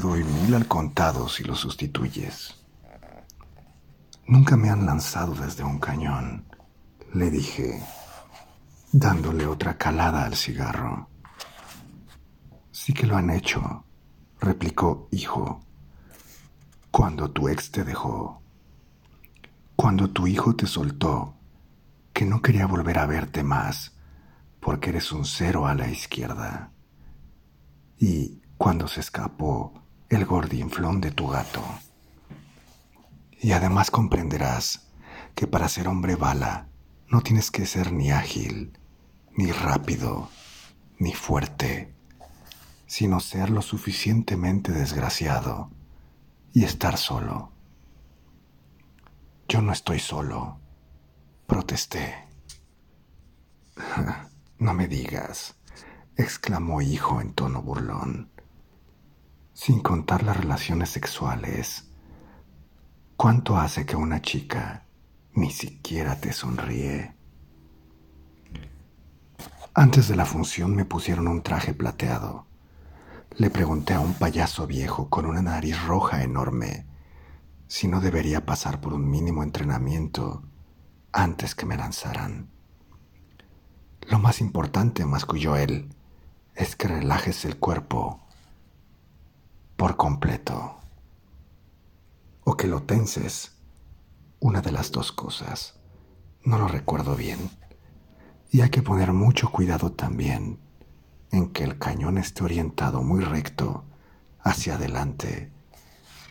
doy mil al contado si lo sustituyes. Nunca me han lanzado desde un cañón, le dije, dándole otra calada al cigarro. Sí que lo han hecho, replicó hijo, cuando tu ex te dejó, cuando tu hijo te soltó, que no quería volver a verte más, porque eres un cero a la izquierda, y cuando se escapó el gordinflón de tu gato. Y además comprenderás que para ser hombre bala no tienes que ser ni ágil, ni rápido, ni fuerte, sino ser lo suficientemente desgraciado y estar solo. Yo no estoy solo, protesté. No me digas, exclamó hijo en tono burlón. Sin contar las relaciones sexuales, ¿cuánto hace que una chica ni siquiera te sonríe? Antes de la función me pusieron un traje plateado. Le pregunté a un payaso viejo con una nariz roja enorme si no debería pasar por un mínimo entrenamiento antes que me lanzaran. Lo más importante, masculló él, es que relajes el cuerpo por completo. O que lo tenses. Una de las dos cosas. No lo recuerdo bien. Y hay que poner mucho cuidado también en que el cañón esté orientado muy recto hacia adelante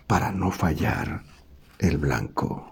para no fallar el blanco.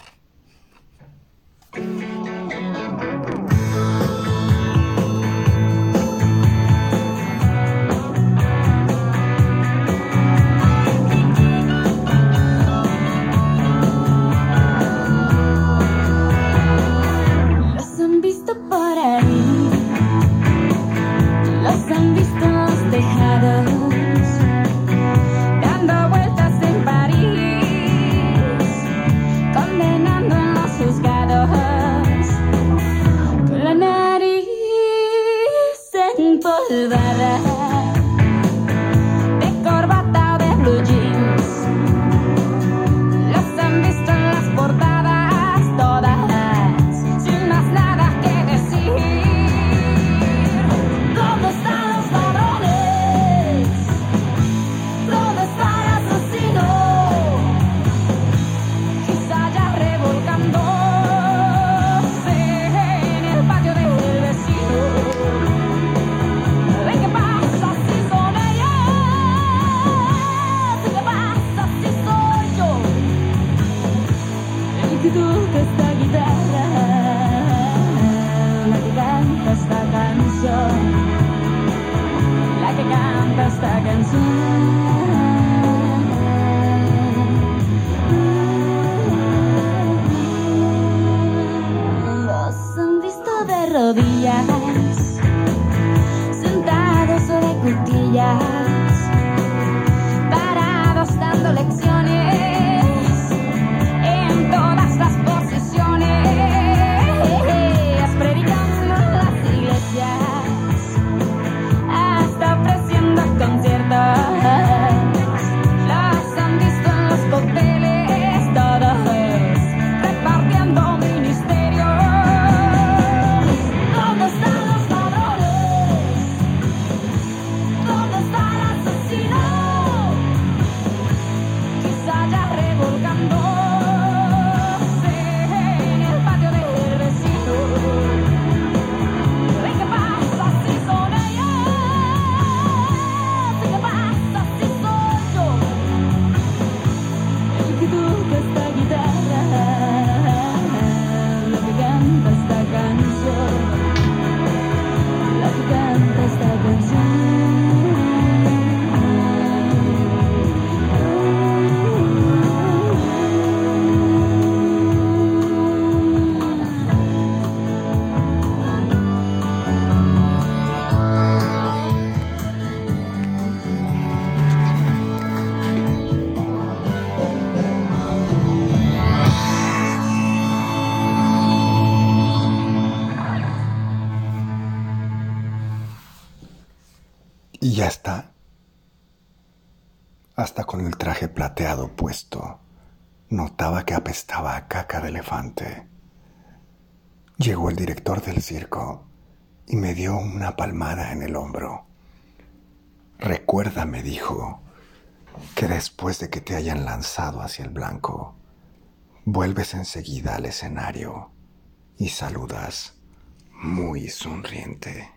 canta esta canción. rodillas, sentados sobre cutillas. Y ya está. Hasta con el traje plateado puesto, notaba que apestaba a caca de elefante. Llegó el director del circo y me dio una palmada en el hombro. Recuerda, me dijo, que después de que te hayan lanzado hacia el blanco, vuelves enseguida al escenario y saludas muy sonriente.